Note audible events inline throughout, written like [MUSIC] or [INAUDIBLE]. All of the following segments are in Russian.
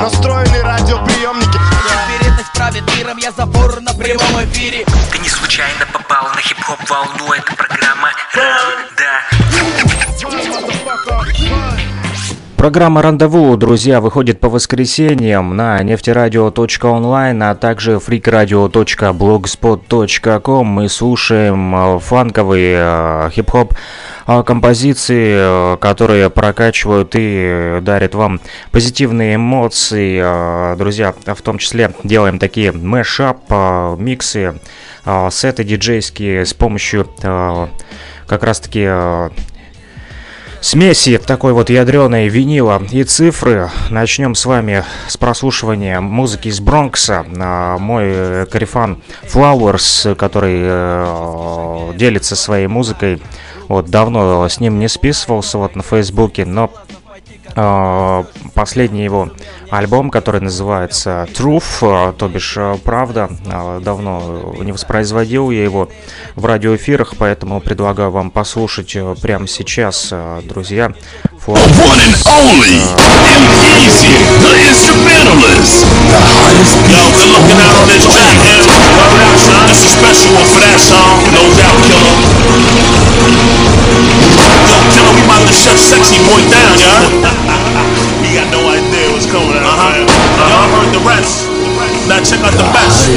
Настроены радиоприемники. Теперь это правит миром, я забор на прямом эфире. Ты не случайно попал на хип-хоп волну, это программа Программа «Рандеву», друзья, выходит по воскресеньям на нефтерадио.онлайн, а также freakradio.blogspot.com. Мы слушаем э, фанковые э, хип-хоп э, композиции, которые прокачивают и дарят вам позитивные эмоции. Друзья, в том числе делаем такие мэшап, миксы, сеты диджейские с помощью как раз-таки смеси такой вот ядреной винила и цифры. Начнем с вами с прослушивания музыки из Бронкса. А, мой карифан Flowers, который э, делится своей музыкой, вот давно с ним не списывался вот на Фейсбуке, но э, последний его альбом, который называется Truth, э, то бишь Правда. Давно не воспроизводил я его в радиоэфирах, поэтому предлагаю вам послушать прямо сейчас, друзья. One man. This is special one for that song, no doubt, killer. Yo, killer, we about to shut sexy boy down, y'all. [LAUGHS] he got no idea what's coming out, uh-huh. man. Y'all heard the rest. Now check out the best.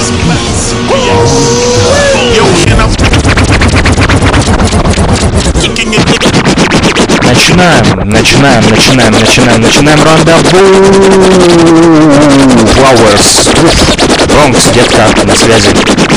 Yo, can I... Начинаем, начинаем, начинаем, начинаем, начинаем рандеву. Flowers. Бронкс, детка, на связи.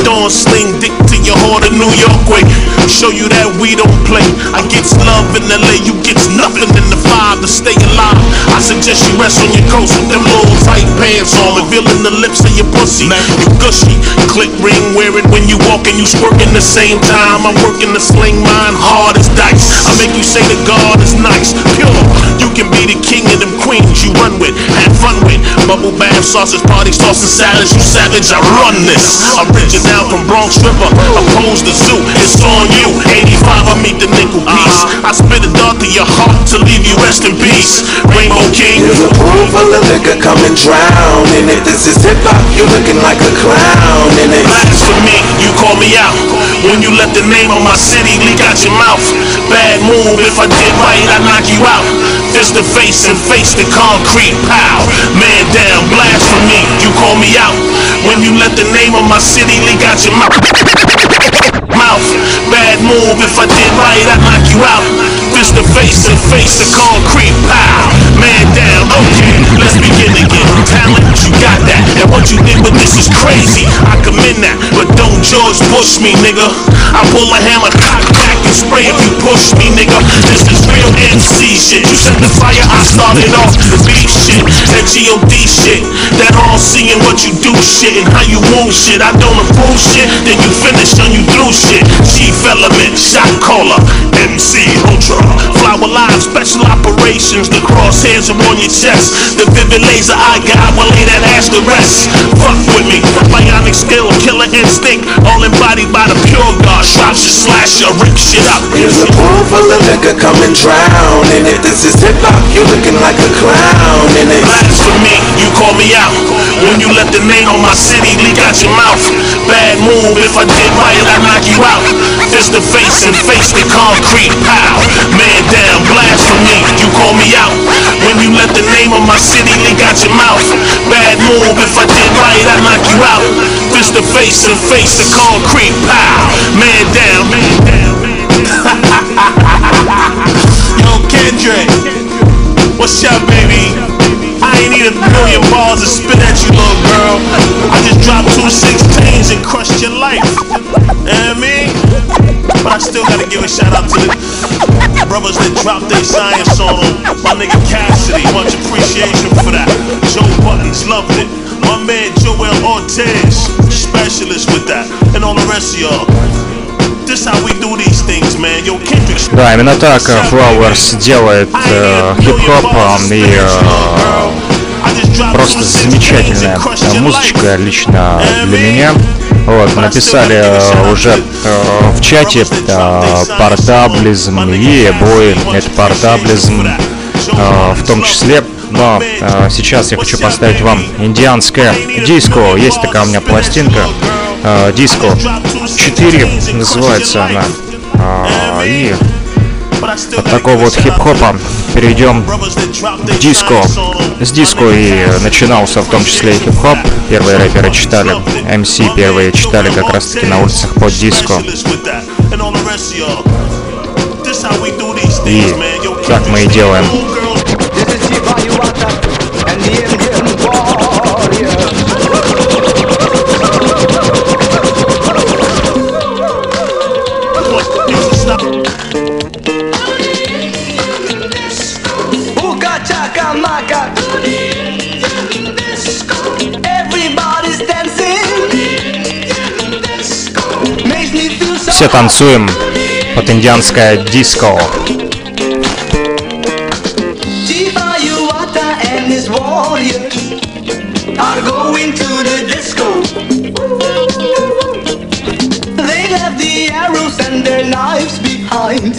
Don't sling dick to your heart in New York way. Show you that we don't play. I get love in LA, you get nothing in the five to stay alive. I suggest you rest on your coast with them little tight pants on, revealing the lips of your pussy. You gushy, click ring, wear it when you walk and you squirting the same time. I'm working to sling mine hard as dice. I make you say the God is nice, pure. You can be the king of them queens you run with, have fun with. Bubble bath, sausage parties, tossing salads, you savage. I run this. Original from Bronx River, opposed to zoo. It's on you. 85, I meet the nickel piece. Uh-huh. I spit a dart to your heart to leave you rest in peace. Rainbow King. There's a pool full of liquor, come and drown in it. This is hip hop, you looking like a clown in it. Blasphemy, you call me out. When you let the name of my city leak out your mouth. Bad move, if I did right, I knock you out. Fist to face and face the concrete, pow. Man down, blasphemy, you call me out. When you let the name of my city leak out your mouth. Mouth, bad move, if I did right, I'd knock you out. Fist to face and face the concrete, pow. Man down, okay, let's begin again. Talent, you got that. And what you did with this is crazy. I commend that, but don't George Bush me, nigga. I pull a hammer, cock back and spray if you push me, nigga. This is real MC shit. You set the fire, I started off the beat shit. That G.O.D. shit. That all seeing what you do shit and how you move shit. I don't approve shit, then you finish on you through shit. Chief element, shot caller, MC Ultra. Special operations. The crosshairs are on your chest. The vivid laser I got will lay that ass to rest. Fuck with me, bionic skill, killer instinct. All embodied by the pure God. Shot you, slash you, rip shit up. Here's a pool full of liquor, come and drown in it. This is hip hop, you're looking like a clown in it. Blasphemy, you call me out. When you let the name on my city leak out your mouth. Bad move, if I did right, I knock you out. Fist to face and face the concrete, pow. Man down, blasphemy, you call me out. When you let the name of my city leak out your mouth. Bad move, if I did right, I'd knock you out. Fist to face and face the concrete, pow. Man down, man down. [LAUGHS] Yo, Kendrick, what's up, baby? I ain't need a million bars to spit at you, little girl. I just dropped two 16s and crushed your life. What I mean? I still gotta give a shout out to the brothers that dropped their science on them. My nigga Cassidy, much appreciation for that. Joe Buttons loved it. My man Joel Ortiz, specialist with that. And all the rest of y'all. Да, именно так э, Flowers делает э, хип-хоп э, и э, просто замечательная э, музычка лично для меня. Вот, написали э, уже э, в чате э, портаблизм и бой, это портаблизм э, в том числе Но э, сейчас я хочу поставить вам индианское диско. Есть такая у меня пластинка. Э, диско 4 называется она. Э, и от такого вот хип-хопа перейдем к диско. С диско и начинался в том числе и хип-хоп. Первые рэперы читали, MC первые читали как раз таки на улицах под диско. И так мы и делаем. Все танцуем под индианское диско. and their knives behind.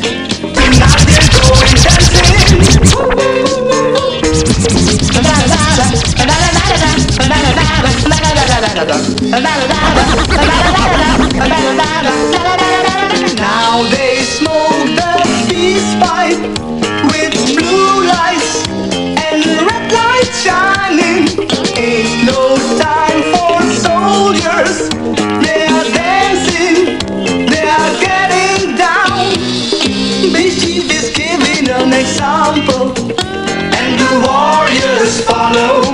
Example, and the warriors follow.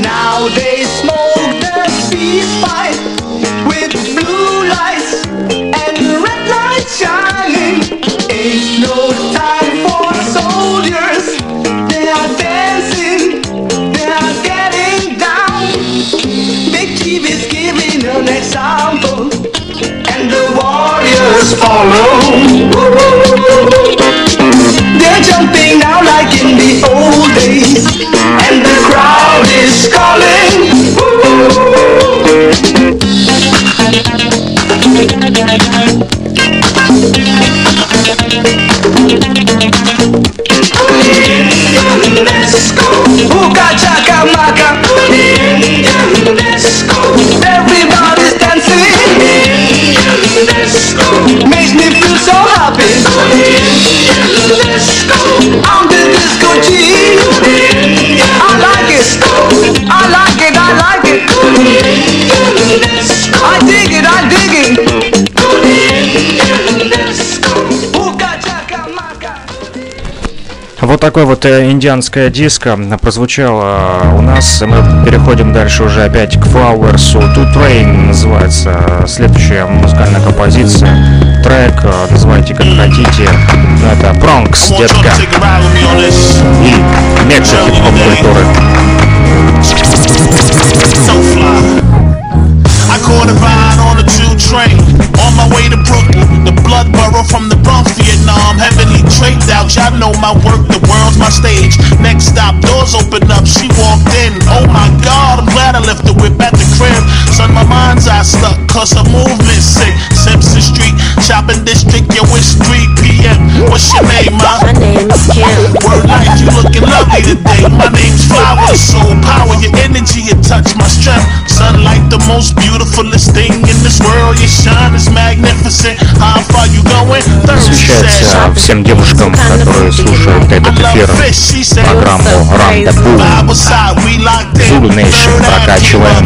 Now they smoke the peace pipe with blue lights and red lights shining. Ain't no time for soldiers. They are dancing, they are getting down. Big Chief is giving an example, and the warriors follow. Вот такой вот э, индианская диско прозвучало у нас. Мы переходим дальше уже опять к Flowers. To Train называется следующая музыкальная композиция. Трек, э, называйте как хотите. Но это Бронкс, детка. И мекка хип-хоп культуры. So fly. I caught a ride on the two train on my way to Brooklyn, the blood borough from the Bronx, Vietnam. Heavily draped out, y'all know my work, the world's my stage. Next stop, doors open up, she walked in. Oh my god, I'm glad I left the whip at the crib. Son, my mind's eye stuck, cause her movement sick. Simpson Street, shopping district, yo, it's 3 p.m. What's your name, ma? My name is Kim. Word life, you looking lovely today. My name's Flower, soul power, your energy, it touch my strength. Sunlight, the most beautifulest thing in this world. Your shine is magnificent. How far you going? Thirsty Посвящается said. всем девушкам, которые слушают этот I love эфир, fish, she said. программу Рандеву. Bible side, we locked in. Zulu Nation, Third eye, прокачиваем.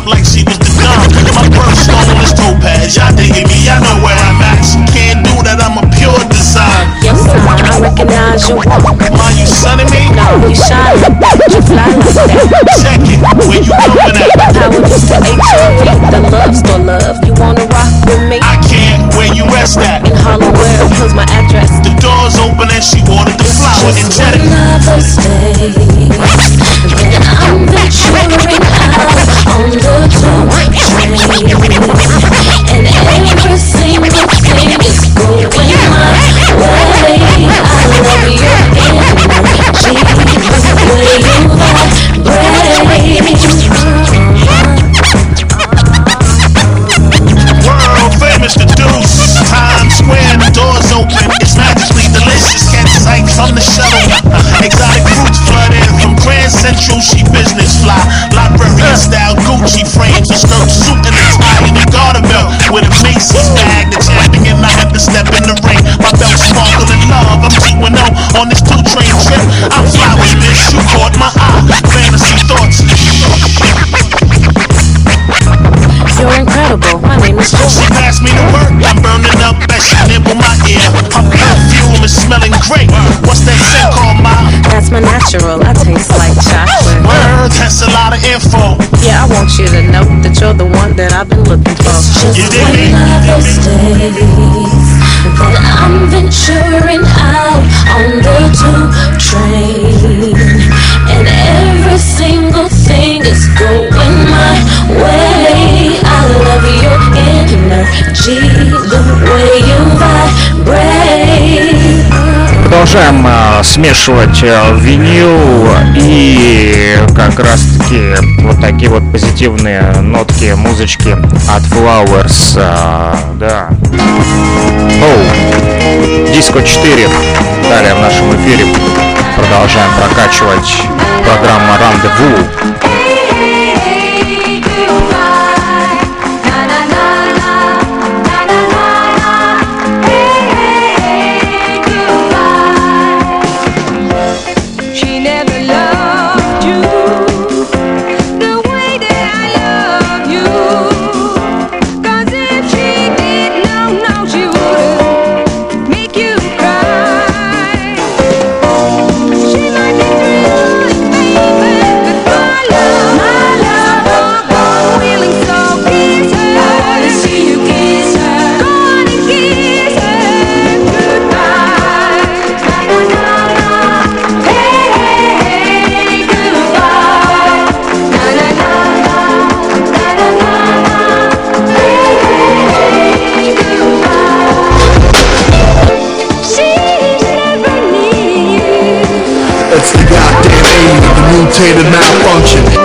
up like she was the dumb. My birthstone is topaz. Y'all digging me, I know where I'm at. She can't do that, I'm a pure design. Yes, son, I recognize walk. Mind you sunning me? No, you shine. You fly like that. Check it, where you going at? Power to HIV, the love store love. You wanna rock with me? I can't, where you rest at? In Harlem, where here's my address. The door's open and she ordered the flower and jetted. Natural. I taste like chocolate. Word, that's a lot of info. Yeah, I want you to know that you're the one that I've been looking for. You dig me? Another days that I'm venturing out on the two train, and every single thing is going my way. I love your energy, the way you vibrate. Продолжаем а, смешивать а, винил и как раз таки вот такие вот позитивные нотки музычки от Flowers. а, да. Оу. Диско 4. Далее в нашем эфире продолжаем прокачивать программа Рандеву. Mutated malfunction.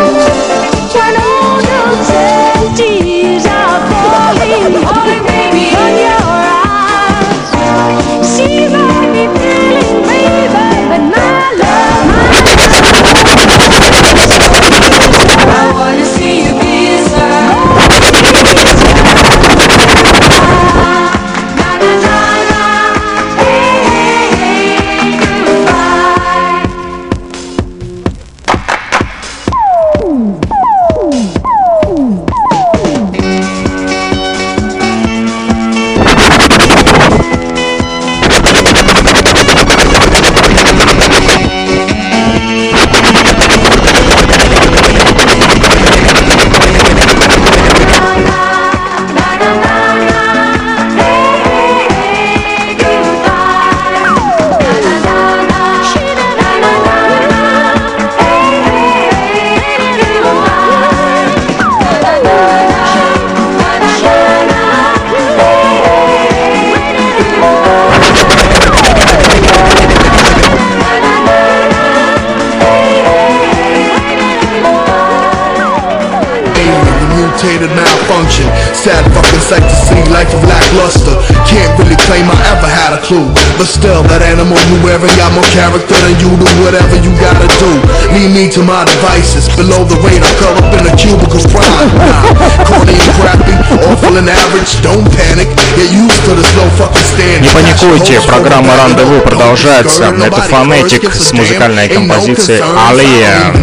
But still, that animal you wearing got more character than you do. Whatever you gotta do, leave me to my devices. Below the radar, curl up in a cubicle prime. Nah, corny and crappy, awful and average. Don't panic, get used to the slow fucking stand. Не паникуйте, программа «Рандеву» продолжается. Это фонетик с музыкальной композицией «Алия».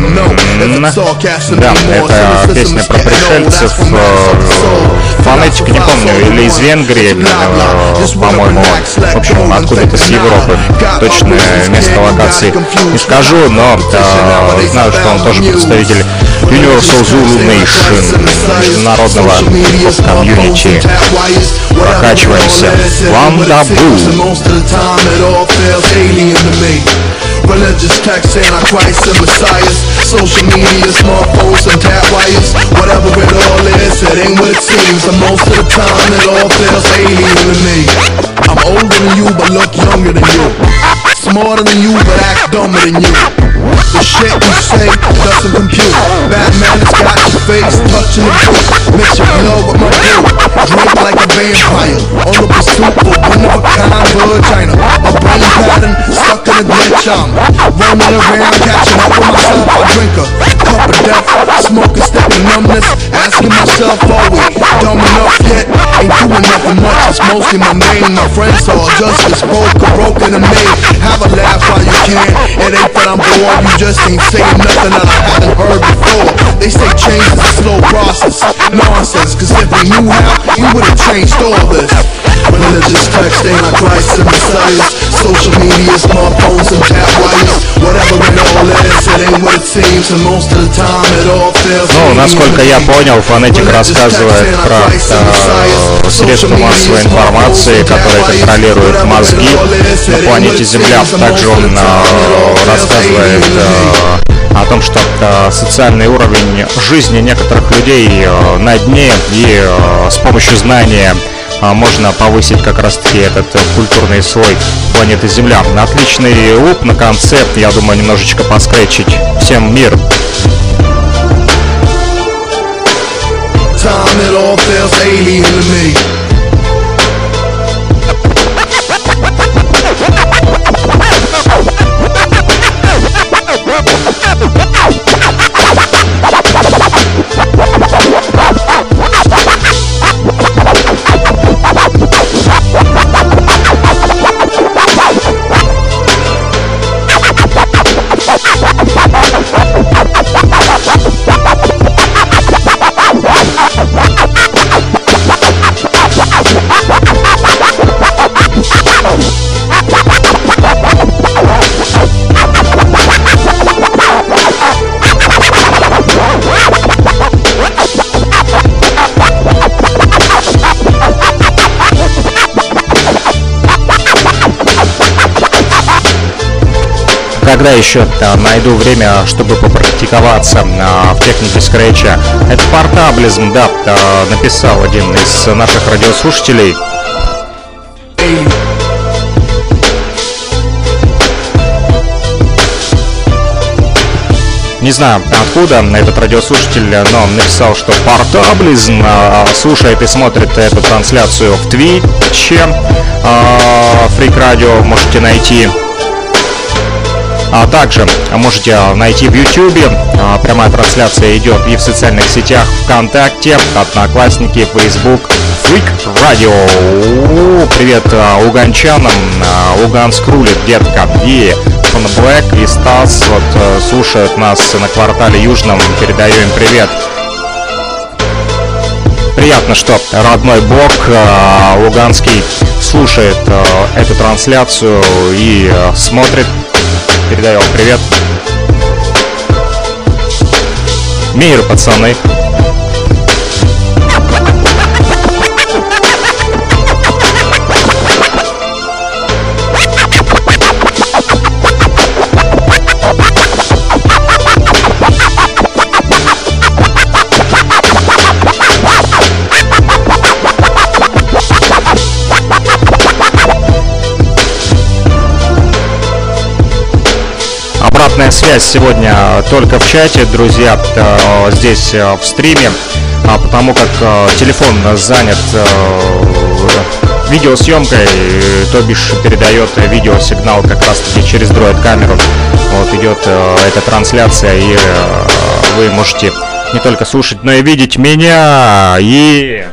Да, это песня про пришельцев. э, Фонетик, не помню, или из Венгрии, э, по-моему. В общем, откуда-то с Европы. Точное место локации не скажу, но э, знаю, что он тоже представитель Universal Zulu Nation, международного комьюнити. Прокачиваемся. To me. Religious texts, antichrists and messiahs Social media, smartphones and tap wires Whatever it all is, it ain't what it seems And most of the time it all feels alien to me I'm older than you but look younger than you. Smarter than you but act dumber than you The shit you say doesn't compute. Batman has got your face touching the boot Mix your blood with my blue Drink like a vampire. On the pursuit for one of a kind vagina A brain pattern stuck in a glitch I'm roaming around catching up with myself. I drink a cup of death smoking, of numbness Asking myself are we dumb enough yet? Ain't doing nothing much. It's mostly my name. My friends all just as broke broken and made. Have a laugh while you can. It ain't that I'm bored You just ain't saying nothing that I haven't heard before They say change is a slow process Nonsense Cause if we knew how We would've changed all this Religious text, antichrists and messiahs Social media, smartphones and tap wires Whatever it all is, it ain't what it seems And most of the time it all feels Ну, насколько я понял, фонетик рассказывает про э, средства массовой информации, которые контролируют мозги на планете Земля. Также он э, рассказывает э, о том, что э, социальный уровень жизни некоторых людей э, на дне и с помощью знания можно повысить как раз-таки этот культурный слой планеты Земля. Отличный луп на конце, я думаю, немножечко поскретчить. Всем мир! time it all feels alien to me когда еще а, найду время, чтобы попрактиковаться а, в технике скретча. Это портаблизм, да, а, написал один из наших радиослушателей. Не знаю, откуда этот радиослушатель, но написал, что портаблизм слушает и смотрит эту трансляцию в Твиче. Фрик Радио можете найти а также можете найти в YouTube. А, Прямая трансляция идет и в социальных сетях ВКонтакте, Одноклассники, Facebook, Freak Radio. Привет а, уганчанам, а, Луганск рулит, детка. И Фон Блэк и Стас вот слушают нас на квартале Южном. Передаю им привет. Приятно, что родной блог э, Луганский слушает эту трансляцию и смотрит. Передаю вам привет. Мир, пацаны. Обратная связь сегодня только в чате, друзья, э, здесь э, в стриме, а потому как э, телефон занят видеосъемкой, то бишь передает видеосигнал как раз таки через дроид камеру. Вот идет эта трансляция, и вы можете не только слушать, но и видеть меня. И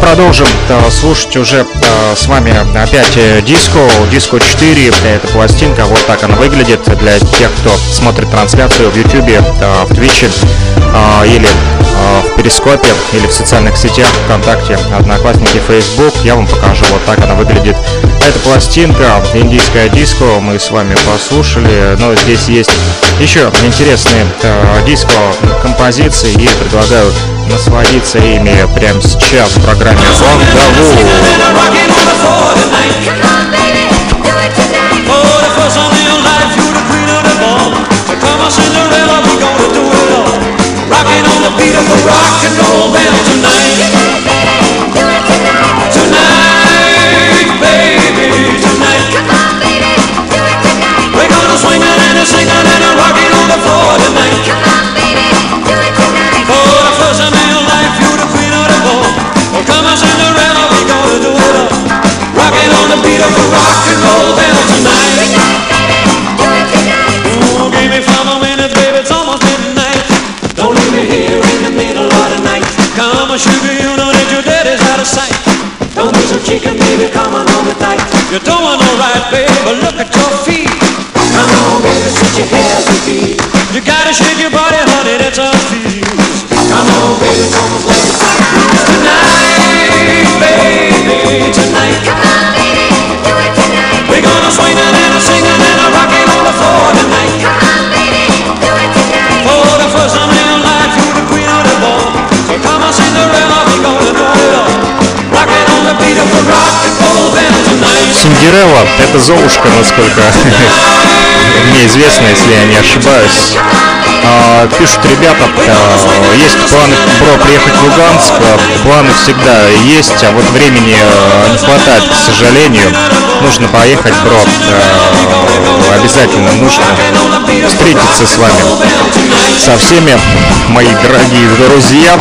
продолжим э, слушать уже э, с вами опять э, диско, диско 4, это пластинка, вот так она выглядит для тех, кто смотрит трансляцию в YouTube, в Twitch или в Перископе, или в социальных сетях, ВКонтакте, Одноклассники, Facebook, я вам покажу, вот так она выглядит. Это пластинка, индийская диско, мы с вами послушали, но здесь есть еще интересные э, диско композиции и предлагаю насладиться ими прямо сейчас в программе. Rocking on the beat of a rock and roll band. Tonight, это Золушка, насколько [LAUGHS] мне известно, если я не ошибаюсь. А, Пишут ребята, а, есть планы, бро, приехать в Луганск. Планы всегда есть, а вот времени а, не хватает, к сожалению. Нужно поехать, бро. А, Обязательно нужно встретиться с вами. Со всеми, мои дорогие друзья.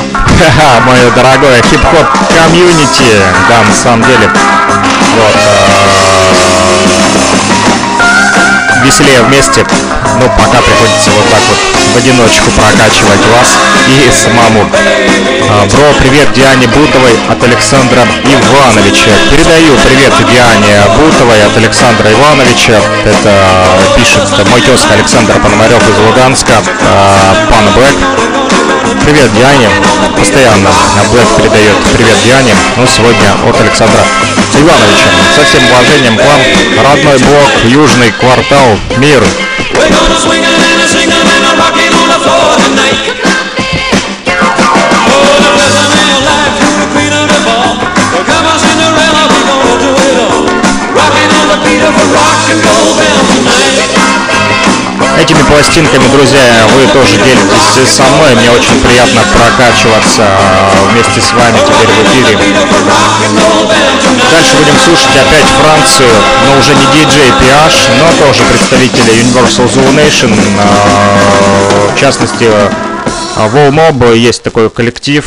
Мое дорогое хип-хоп комьюнити. Да, на самом деле. Вот. Веселее вместе, но пока приходится вот так вот в одиночку прокачивать вас и самому. А, Бро, привет Диане Бутовой от Александра Ивановича. Передаю привет Диане Бутовой от Александра Ивановича. Это пишет мой тезка Александр Пономарев из Луганска, а, пан Блэк. Привет Диане. Постоянно Блэк передает привет Диане. Но сегодня от Александра Ивановича. Со всем уважением к вам. Родной блок, южный квартал, мир. Rock. Oh, and roll tonight. Этими пластинками, друзья, вы тоже делитесь со мной. Мне очень приятно прокачиваться э, вместе с вами теперь в эфире. Дальше будем слушать опять Францию, но уже не DJ PH, но тоже представители Universal Zoo Nation. э, В частности, Wall Mob есть такой коллектив.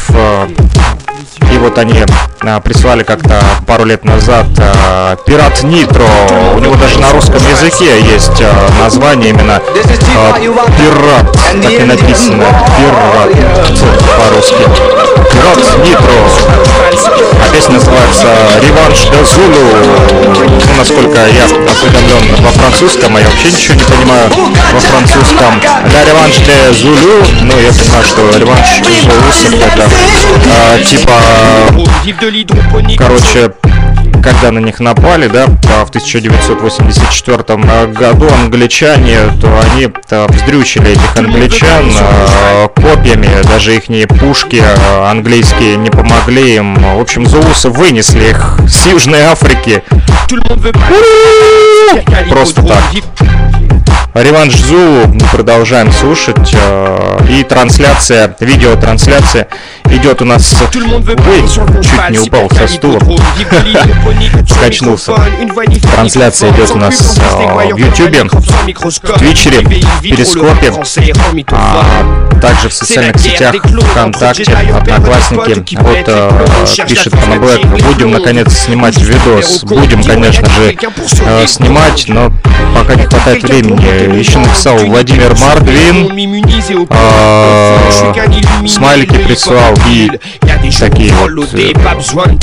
И вот они а, прислали как-то пару лет назад а, Пират Нитро. У него даже на русском языке есть а, название именно а, Пират. Так и написано. Пират по-русски. Пират Нитро. А песня называется Реванш де Зулу. Ну, насколько я осведомлен во французском, а я вообще ничего не понимаю во французском. Ля Реванш де Зулу. Ну, я понимаю, что реванш Зулусов это а, типа Короче, когда на них напали, да, в 1984 году англичане, то они то вздрючили этих англичан э, копьями, даже их пушки э, английские не помогли им. В общем, зулусы вынесли их с Южной Африки. Просто так. Реванш Зулу мы продолжаем слушать. э, И трансляция, видеотрансляция идет у нас... Ой, чуть не упал со стула. [LAUGHS] Скачнулся. Трансляция идет у нас э, в Ютубе, в Твичере, Перископе, а также в социальных сетях ВКонтакте, Одноклассники. Вот э, пишет Пана Блэк, будем наконец снимать видос. Будем, конечно же, э, снимать, но пока не хватает времени. Еще написал Владимир Мардвин, э, смайлики прислал и такие вот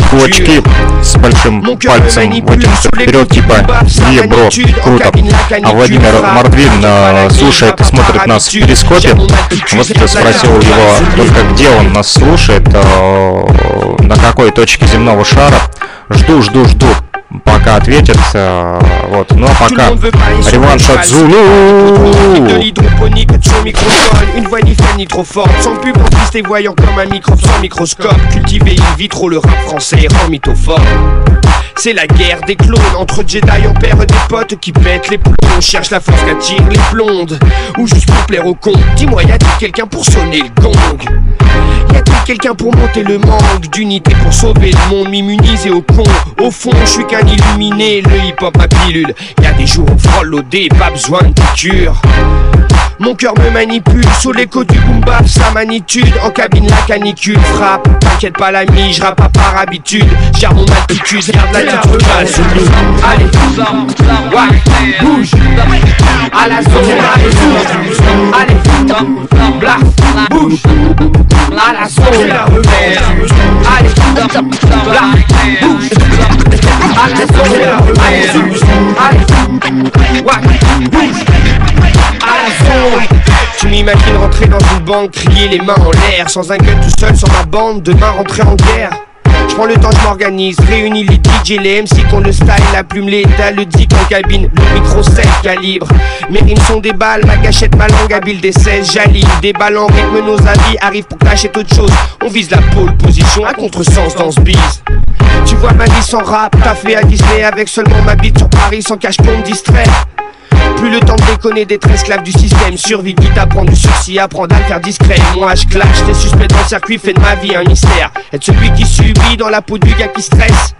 кулачки с большим пальцем вытянутым вперед, типа «Е, бро, круто». А Владимир Мордвин э, слушает и смотрит нас в перископе. Вот спросил его только где он нас слушает, э, на какой точке земного шара. Жду, жду, жду пока ответит. э, Вот, ну а пока реванш от Зулу. l'hydroponique de son microphone Une voix ni faible ni trop forte Sans pub en piste et voyant comme un micro sans microscope Cultiver in vitro le rap français rend mythophone c'est la guerre des clones Entre Jedi on perd des potes qui pètent les plombs On cherche la force qu'attire les blondes Ou juste pour plaire aux cons Dis-moi y a-t-il quelqu'un pour sonner le gong? Y a-t-il quelqu'un pour monter le manque d'unité pour sauver le monde, m'immuniser au con? Au fond, je suis qu'un illuminé, le hip-hop ma pilule. Y a des jours où frôle l'OD, pas besoin de piqûre. Mon cœur me manipule sous l'écho du boom bap, sa magnitude. En cabine, la canicule frappe. T'inquiète pas, l'ami, je rappe pas par habitude. Gère mon altitude, garde l'attitude basse. Allez, ouais, bouge. À la zone, allez, bouge. Allez, bla, bouge. À la zone, allez, bla, bouge. À la zone, allez, bouge. Allez, ouais, bouge. À la zone. Tu m'imagines rentrer dans une banque, crier les mains en l'air, sans un gun tout seul sur ma bande, demain rentrer en guerre. Je prends le temps, je m'organise, réunis les DJ, les MC qu'on le style, la plume, l'état, le dick en cabine, le micro 7 calibre. Mes rimes sont des balles, ma gâchette, ma langue habile des 16, j'aligne des balles en rythme, nos avis arrivent pour cacher autre chose. On vise la pole position à contresens dans ce bise. Tu vois ma vie sans rap, t'as fait à Disney avec seulement ma bite sur Paris sans cache pour me distraire. Plus le temps de déconner, d'être esclave du système. Survie qui t'apprend du sursis, apprendre à faire discret. Moi je clash, t'es suspect dans le circuit, fait de ma vie un mystère. Être celui qui subit dans la peau du gars qui stresse.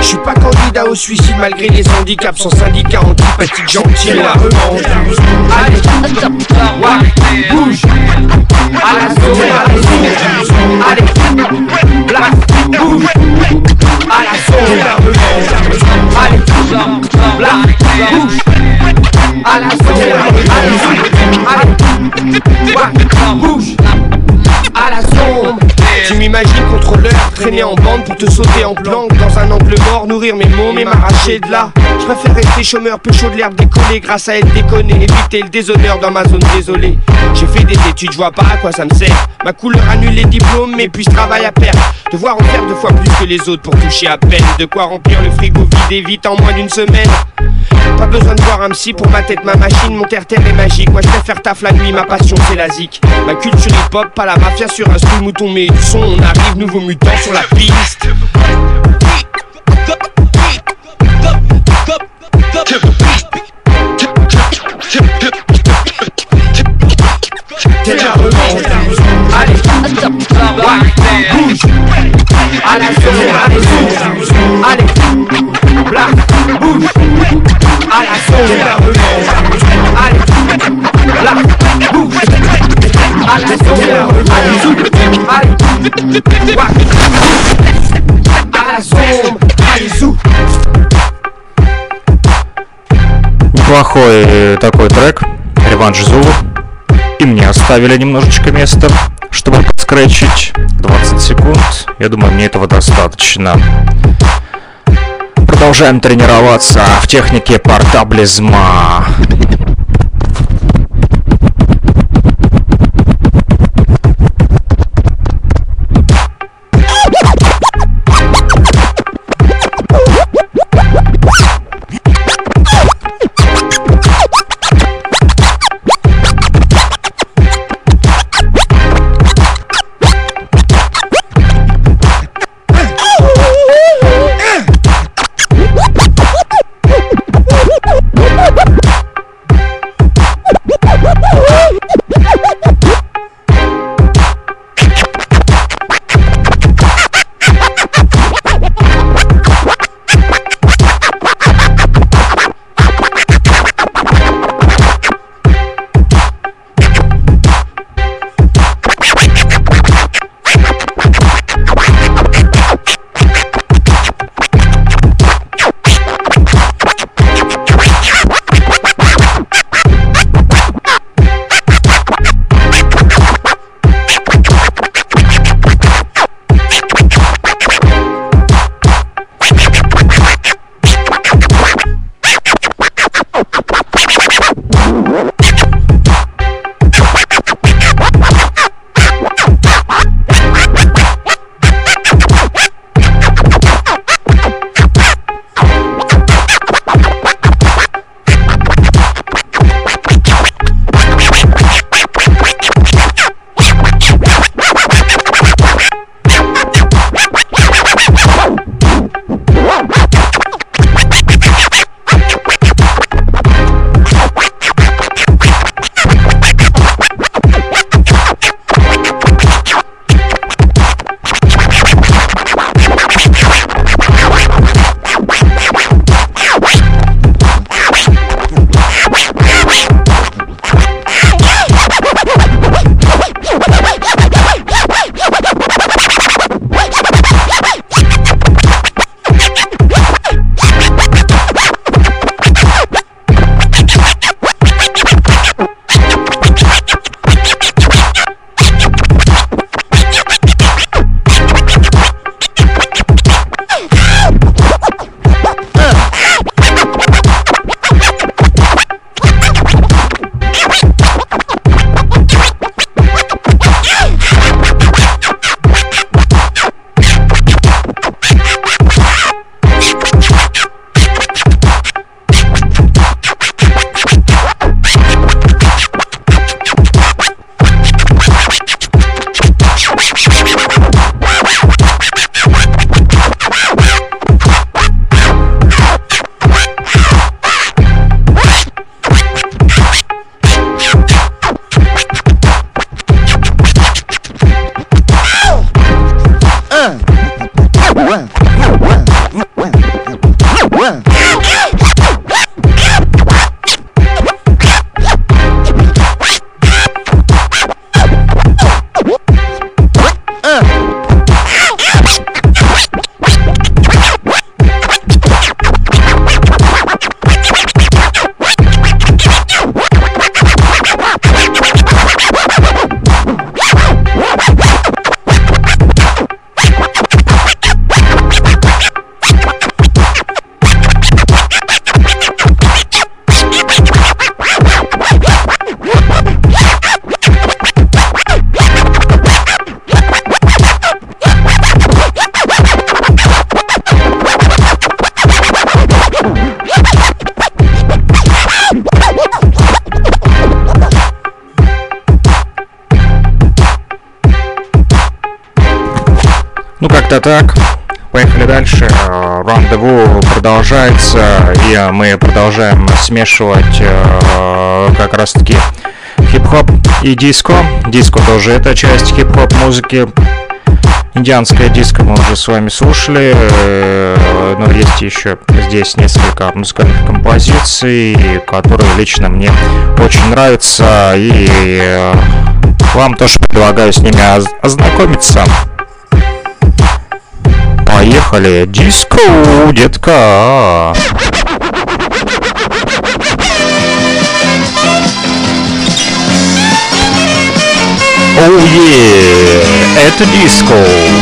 Je suis pas candidat au suicide malgré les handicaps, sans syndicat antipathique, gentil, la revanche. Allez, bouge. À à. Allez. À bouge. À la zone, allez, allez, ouais, bouge. À la zone. Tu m'imagines contrôleur traîner en bande pour te sauter en planque dans un angle mort, nourrir mes mots, mais m'arracher de là. Je préfère rester chômeur, chaud de l'herbe décollée grâce à être déconné, éviter le déshonneur dans ma zone désolée. J'ai fait des études, je vois pas à quoi ça me sert. Ma couleur annule les diplômes, mais puis je travaille à perdre. Devoir en faire deux fois plus que les autres pour toucher à peine. De quoi remplir le frigo vide et vite en moins d'une semaine. Pas besoin de voir un psy pour ma tête, ma machine, mon terre-terre est magique. Moi je préfère taf la nuit, ma passion c'est la zik. Ma culture hip-hop, pas la mafia sur un style mouton, mais on arrive, nouveau mutant sur la piste. Allez, bouge. À la Неплохой э, такой трек, реванш Зулу. И мне оставили немножечко места, чтобы подскретчить. 20 секунд. Я думаю, мне этого достаточно. Продолжаем тренироваться в технике портаблизма. Как-то так. Поехали дальше. Э, Рандеву продолжается, и мы продолжаем смешивать э, как раз-таки хип-хоп и диско. Диско тоже это часть хип-хоп музыки. Индианское диско мы уже с вами слушали, э, но есть еще здесь несколько музыкальных композиций, которые лично мне очень нравятся, и э, вам тоже предлагаю с ними ознакомиться. Поехали! Диско, детка! Оу oh, yeah! Это диско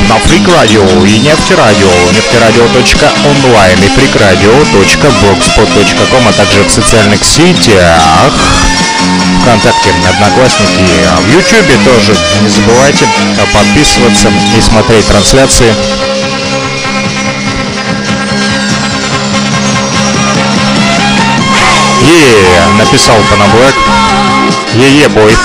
на Фрик Радио и Нефтерадио, нефтерадио.онлайн и фрикрадио.блогспот.ком, а также в социальных сетях ВКонтакте, Одноклассники, а в Ютубе тоже. Не забывайте подписываться и смотреть трансляции. Е, написал Панаблэк. Е-е, бой.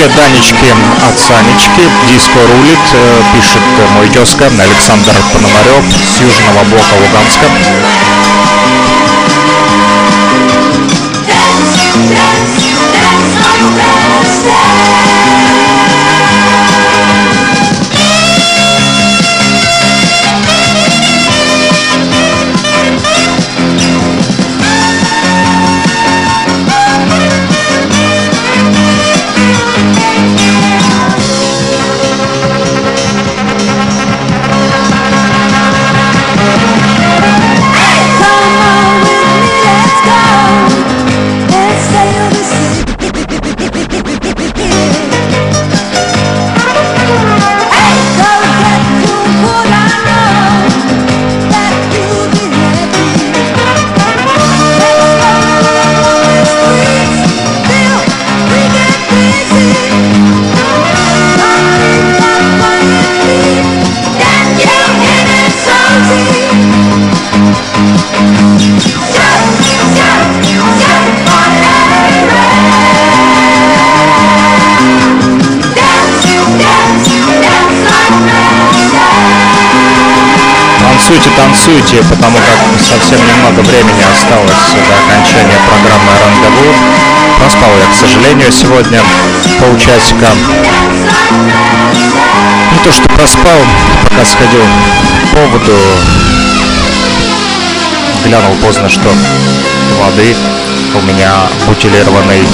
Привет, Данечки от Санечки. Диско рулит, э, пишет мой тезка Александр Пономарев с Южного блока Луганска. Танцуйте, танцуйте, потому как совсем немного времени осталось до окончания программы «Рандеву». Проспал я, к сожалению, сегодня полчасика. Не то, что проспал, пока сходил к поводу, глянул поздно, что воды у меня бутилированный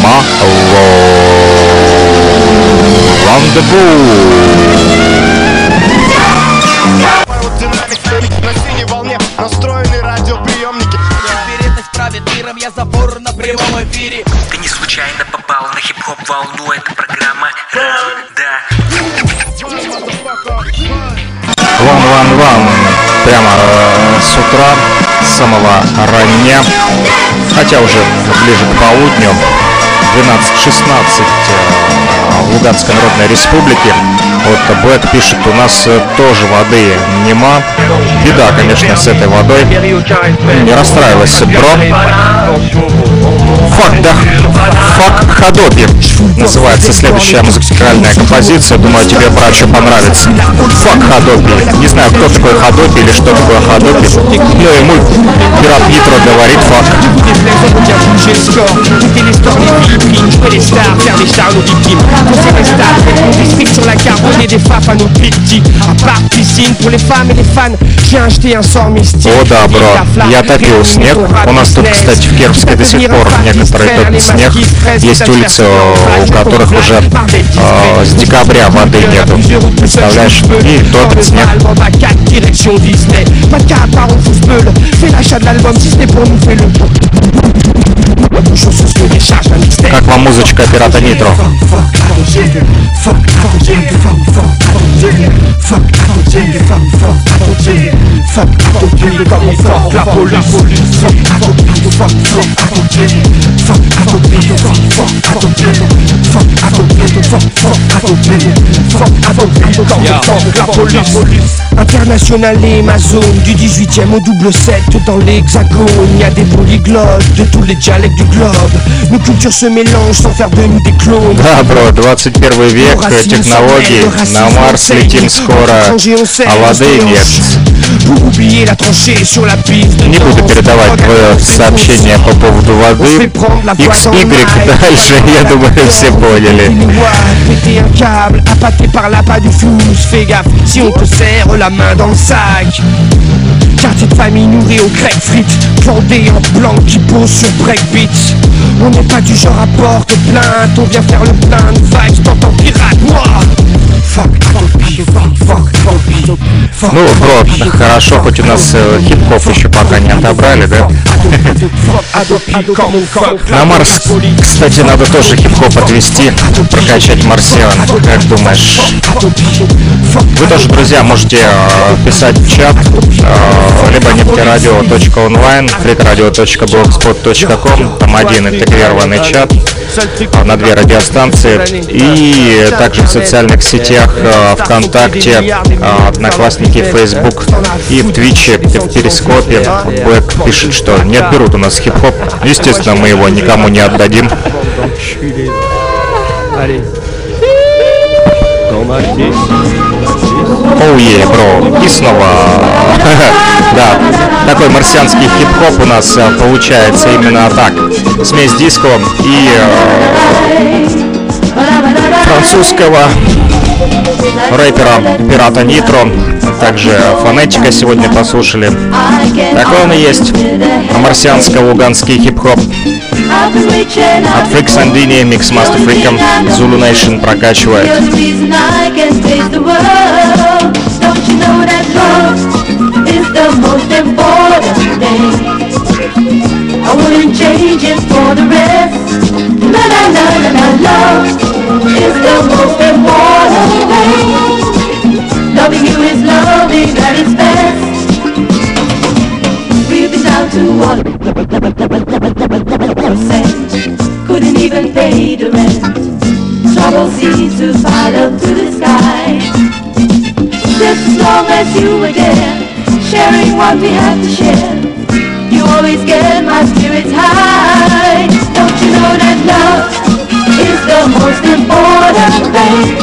мало. Рандеву! Забор на прямом эфире. Ты не случайно попал на хип-хоп волну, это программа Да Ван, ван, ван. Прямо э, с утра, с самого раннего, хотя уже ближе к полудню, 12.16 э, в Луганской Народной Республике. Вот Блэк пишет, у нас э, тоже воды нема. Беда, конечно, с этой водой. Не расстраивайся, бро. Фак, да, фак Хадоби называется следующая музыкальная композиция. Думаю, тебе, братчу, понравится. Фак Хадоби. Не знаю, кто такой Хадоби или что такое Хадоби. Но ему пират Нитро говорит фак. О да, бро, я топил снег. У нас тут, кстати, в Кировске до сих пор некоторые топят снег. Есть улицы, у которых уже э, с декабря воды нету. Представляешь? И топят снег. Fais l'achat de l'album c'était pour nous, fais-le. Toujours sur ce que décharge un mixtape Как вам музычка пирата Нитро? La police. La police. International et ma zone du 18e au double 7 dans l'hexagone. Y a des polyglottes de tous les dialectes du globe. Nos cultures se mélangent sans faire de nous des clones. Да, бро, 21 век, технологии, на Марс летим скоро, а воды нет. Pour oublier la tranchée sur la piste. Не буду передавать твое сообщение по поводу воды. XY дальше, я думаю, все поняли. Péter un câble, appâté par l'appât du flou. Fais gaffe si on te serre la main dans le sac. Quartier de famille nourri aux grecs frites, planté en blanc qui pose sur breakbeat. On n'est pas du genre à porte plainte, on vient faire le plein de vibes, t'entends pirate, moi. Fuck, Ну, бро, хорошо, хоть у нас э, хип-хоп еще пока не отобрали, да? На Марс, кстати, надо тоже хип-хоп отвести, прокачать марсиан. Как думаешь? Вы тоже, друзья, можете э, писать в чат, э, либо нефтерадио.онлайн, фрикраdio.blogspot.com, там один интегрированный чат на две радиостанции, и также в социальных сетях э, ВКонтакте, э, Одноклассники, Facebook и в Твиче, в Перископе. Блэк пишет, что не отберут у нас хип-хоп. Естественно, мы его никому не отдадим. Оу, е, бро. И снова. [LAUGHS] Да, такой марсианский хип-хоп у нас э, получается именно так. Смесь диско и э, французского рэпера Пирата Нитро. Также фонетика сегодня послушали. Такой он и есть. Марсианско-луганский хип-хоп. От Freak Sandini, Mix Master Freakом, Zulu Nation прокачивает. I wouldn't change it for the rest. No, no, no, no, no, love is the most important thing. Loving you is loving at its best. We've been to one percent, couldn't even pay the rent. Trouble seems to pile up to the sky. Just as long as you were there, sharing what we have to share. You always get my spirits high. Don't you know that love is the most important thing?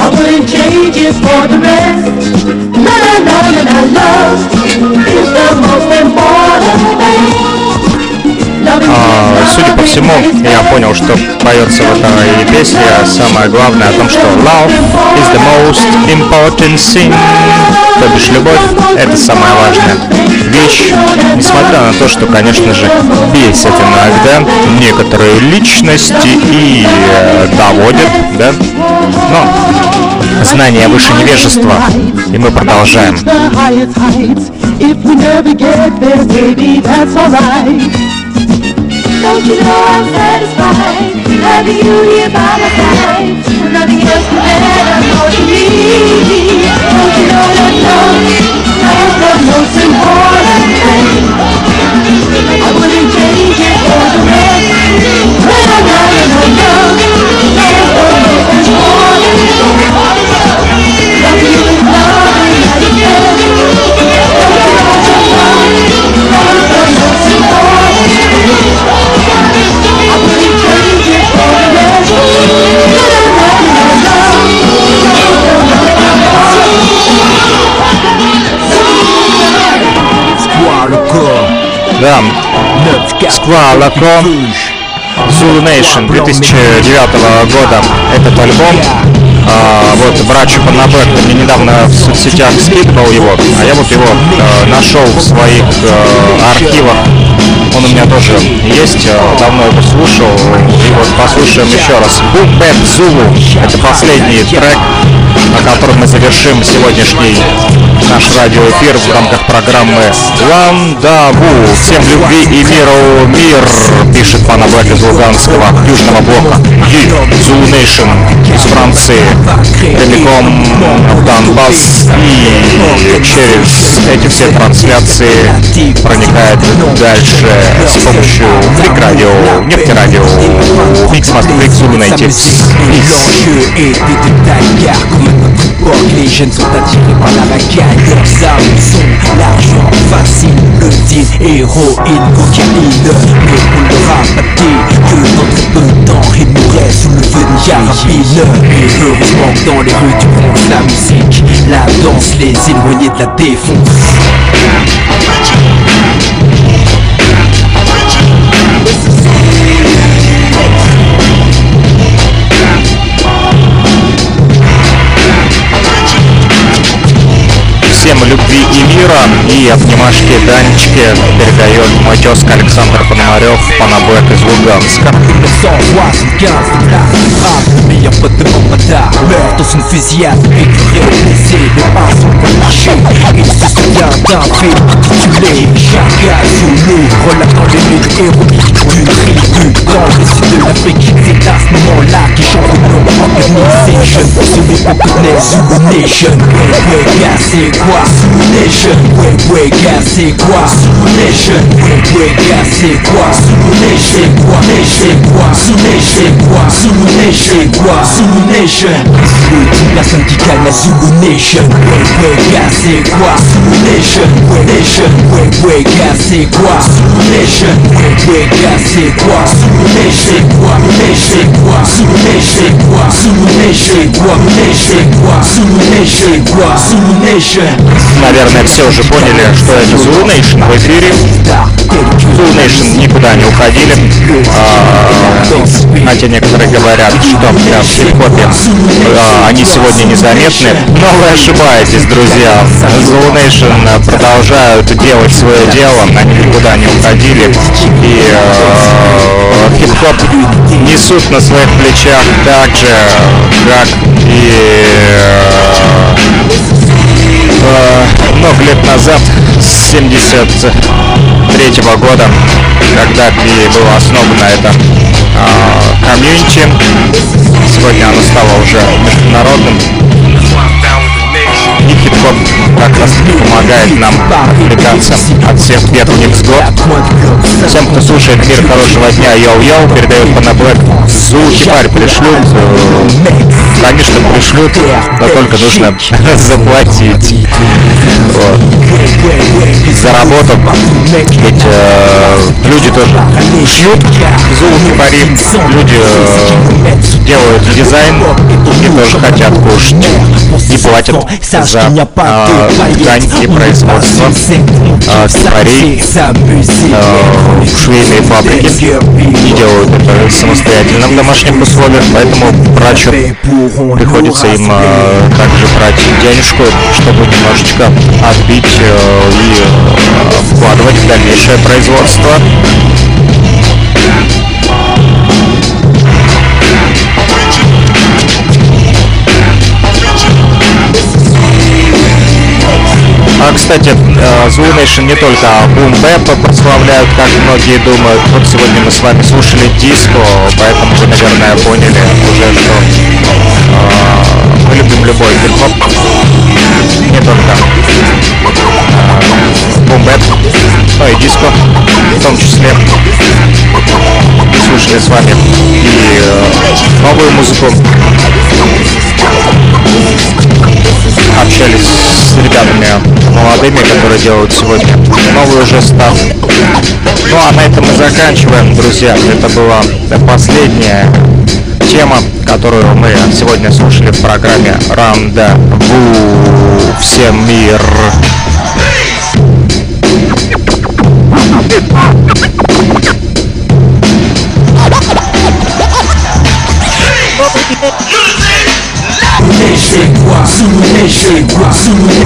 I wouldn't change it for the rest. No, no, no, no, no, love судя по всему, я понял, что поется в этой песне самое главное о том, что love is the most important thing. То бишь любовь — это самая важная вещь. Несмотря на то, что, конечно же, бесит иногда некоторые личности и э, доводят, да? Но знание выше невежества, и мы продолжаем. If we never get there, baby, that's alright. Don't you know I'm satisfied having you here by my side? Nothing else will matter more to me. Don't you know that love is the most important thing? I wouldn't change it for the rest. No, no, no, love is the most important thing. Да, Сквалако, Zulu Nation 2009 года этот альбом. А, вот братчу Панабек мне недавно в соцсетях скидывал его, а я вот его э, нашел в своих э, архивах. Он у меня тоже есть, э, давно его слушал. И вот послушаем еще раз. Boom Bap Zulu. Это последний трек на котором мы завершим сегодняшний наш радиоэфир в рамках программы Ландаву. Всем любви и миру мир, пишет Пана Блэк из Луганского, Южного блока. Zulu Nation из Франции, прямиком в Донбасс. И через эти все трансляции проникает дальше с помощью Фрик Радио, Нефти Радио, Микс Мастер Фрик Native. L'enjeu les jeunes sont attirés par la racaille Leurs armes sont l'argent facile, le deal, héroïne, cocaïne Mais pour le rapater que dans très peu de temps il mourrait sous le des carabines Et heureusement dans les rues du Bronx la musique, la danse les éloignait de la défonce Всем любви и мира и обнимашки Данечки передает мой тезка Александр Пономарев, Панаблэк из Луганска. 1975 de place frappe Le meilleur pote de mon bâtard meurt dans une fusillade Éclairé, blessé, les pas sont Dans de l'Afrique C'est à ce moment-là qu'ils chantent le nom l'époque naît Zulu Nation Ouais, ouais, gars, c'est quoi? Nation Ouais, ouais, gars, c'est quoi? Nation Ouais, ouais, gars, c'est quoi? Nation quoi? C'est quoi? Quoi? Nation Gars, c'est quoi Zulu Nation C'est quoi Nation C'est quoi Zulu Nation C'est quoi Zulu Nation C'est quoi Nation C'est quoi Zulu Nation C'est quoi Zulu Nation Наверное, все уже поняли, что это Nation в эфире. Nation никуда не уходили. А, а те некоторые говорят, что в хип-хопе а, они сегодня незаметны. Но вы ошибаетесь, друзья. Zulu Nation продолжают делать свое дело, они никуда не уходили. И э, хип-хоп несут на своих плечах так же, как и э, много лет назад, с 73 года, когда и было основано это э, комьюнити. Сегодня оно стало уже международным. И хип-хоп как раз помогает нам отвлекаться от всех бед и невзгод. Всем, кто слушает Мир хорошего дня, йоу-йоу, передает Пана Блэк. Звуки парь пришлют. э, Конечно, пришлют, но только нужно [LAUGHS] заплатить. Вот. За работу. Ведь э, люди тоже шьют звуки пари, люди э, делают дизайн и тоже хотят кушать. И платят за э, ткань и производство э, парей э, в швейные фабрики. Не делают это самостоятельно в домашних условиях, поэтому врачу приходится им э, также брать денежку, чтобы немножечко отбить э, и э, вкладывать в дальнейшее производство. А, кстати, э, Zulu Nation не только бум бэпа прославляют, как многие думают. Вот сегодня мы с вами слушали диско, поэтому вы, наверное, поняли уже, что э, мы любим любой хип-хоп. Не только э, бум бэп, но и диско в том числе. Слушали с вами и э, новую музыку общались с ребятами молодыми, которые делают сегодня новый уже став. Ну а на этом мы заканчиваем, друзья. Это была последняя тема, которую мы сегодня слушали в программе Ранда Ву. Всем мир! C'est quoi Zulu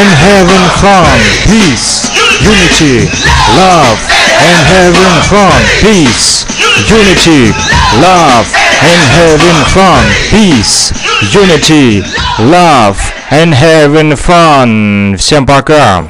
and having fun. Peace, unity, love, and having fun. Peace, unity, love, and having fun. Peace, unity, love, and having fun. Всем пока.